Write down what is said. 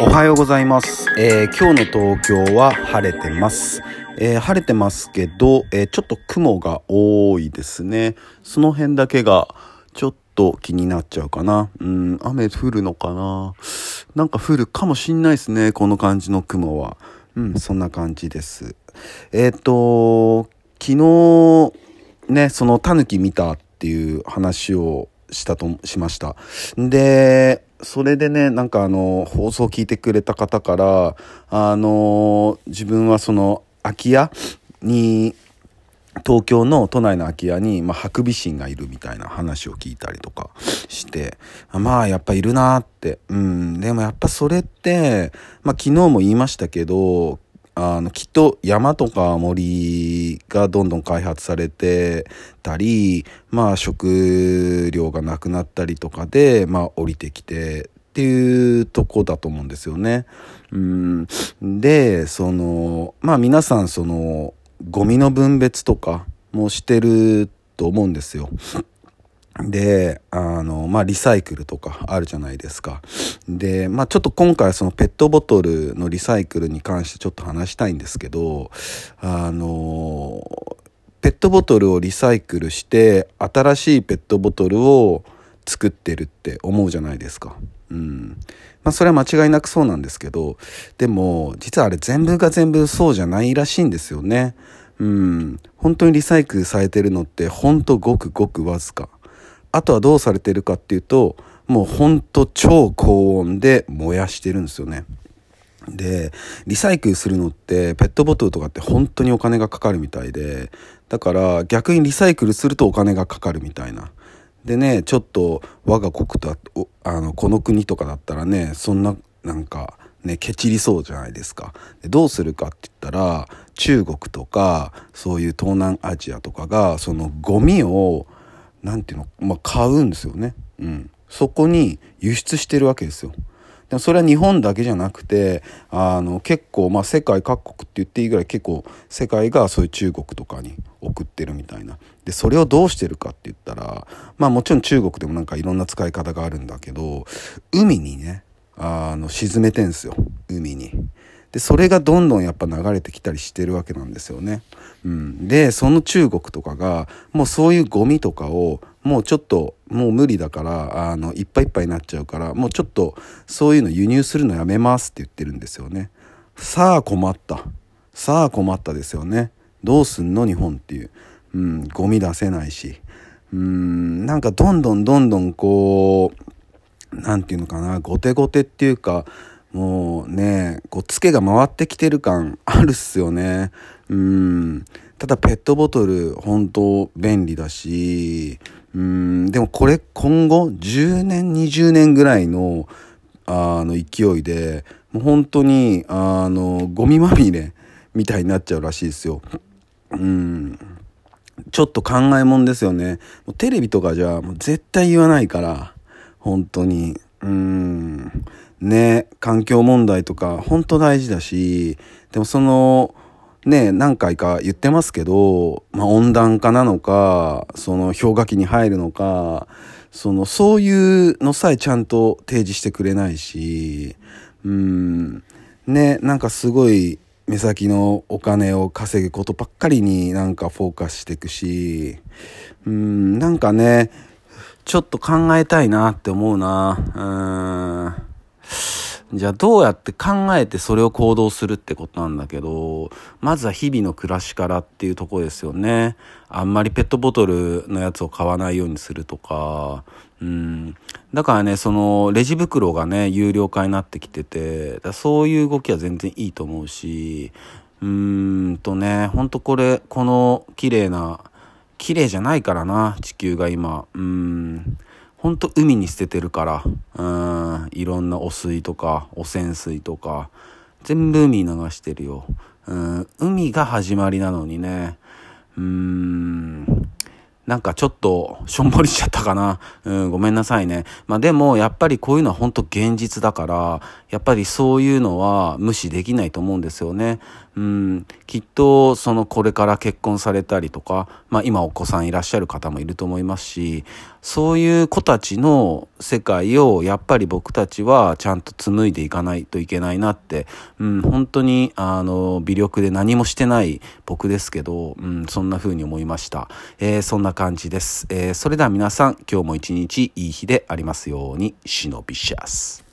おはようございます、えー今日の東京は晴れてます、えー晴れてますけど、えーちょっと雲が多いですね。その辺だけがちょっと気になっちゃうかな。うん雨降るのかな。なんか降るかもしんないですねこの感じの雲は。うんそんな感じです。えっ、と昨日ねそのタヌキ見たっていう話をしたとしました。でそれでねなんかあの放送を聞いてくれた方からあの自分はその空き家に東京の都内の空き家に、まあ、ハクビシンがいるみたいな話を聞いたりとかしてまあやっぱいるなって。うんでもやっぱそれって、まあ、昨日も言いましたけどあのきっと山とか森がどんどん開発されてたりまあ食料がなくなったりとかでまあ降りてきてっていうとこだと思うんですよね。うんでそのまあ皆さんそのゴミの分別とかもしてると思うんですよ。であのまあリサイクルとかあるじゃないですか。でまあちょっと今回そのペットボトルのリサイクルに関してちょっと話したいんですけどあのペットボトルをリサイクルして新しいペットボトルを作ってるって思うじゃないですか。うん。まあそれは間違いなくそうなんですけどでも実はあれ全部が全部そうじゃないらしいんですよね。うん。本当にリサイクルされてるのって本当ごくごくわずか。あとはどうされてるかっていうともうほんと超高温で燃やしてるんですよね。でリサイクルするのってペットボトルとかって本当にお金がかかるみたいでだから逆にリサイクルするとお金がかかるみたいな。でねちょっと我が国とあのこの国とかだったらねそんななんかねケチりそうじゃないですか。でどうするかって言ったら中国とかそういう東南アジアとかがそのゴミをなんていうの、まあ、買うんですよね。うん。そこに輸出してるわけですよ。でもそれは日本だけじゃなくて、あの、結構、まあ、世界各国って言っていいぐらい結構、世界がそういう中国とかに送ってるみたいな。で、それをどうしてるかって言ったら、まあ、もちろん中国でもなんかいろんな使い方があるんだけど、海にね、あの、沈めてんすよ。海に。でそれがどんどんやっぱ流れてきたりしてるわけなんですよね。うん、でその中国とかがもうそういうゴミとかをもうちょっともう無理だからあのいっぱいいっぱいになっちゃうからもうちょっとそういうの輸入するのやめますって言ってるんですよね。さあ困ったさあ困ったですよね。どうすんの日本っていう、うん、ゴミ出せないし、うん、なんかどんどんどんどんこうなんていうのかな後手後手っていうかもうねこうツケが回ってきてる感あるっすよね。うん。ただペットボトル本当便利だしうん。でもこれ今後10年20年ぐらいのあの勢いでもう本当にあのゴミまみれみたいになっちゃうらしいですよ。うん。ちょっと考えもんですよね。もうテレビとかじゃもう絶対言わないから。本当に。うん。ね環境問題とか本当大事だしでもそのね何回か言ってますけど、まあ、温暖化なのかその氷河期に入るのかそのそういうのさえちゃんと提示してくれないしうんねなんかすごい目先のお金を稼ぐことばっかりになんかフォーカスしていくしうんなんかねちょっと考えたいなって思うな。うん。じゃあどうやって考えてそれを行動するってことなんだけどまずは日々の暮らしからっていうとこですよね。あんまりペットボトルのやつを買わないようにするとか。うん。だからねそのレジ袋がね有料化になってきててだそういう動きは全然いいと思うしうんとねほんとこれこの綺麗な綺麗じゃないからな地球が今。うん。ほんと海に捨ててるからうんいろんな汚水とか汚染水とか全部海流してるよ。うん海が始まりなのにね。うーん。なんかちょっとしょんぼりしちゃったかな。うん、ごめんなさいね。まあでもやっぱりこういうのは本当現実だから、やっぱりそういうのは無視できないと思うんですよね。うん、きっとそのこれから結婚されたりとか、まあ今お子さんいらっしゃる方もいると思いますし、そういう子たちの世界をやっぱり僕たちはちゃんと紡いでいかないといけないなって、うん、本当にあの、微力で何もしてない僕ですけど、うん、そんな風に思いました。えー、そんな感じです。えー、それでは皆さん、今日も一日いい日でありますように、忍びシャス。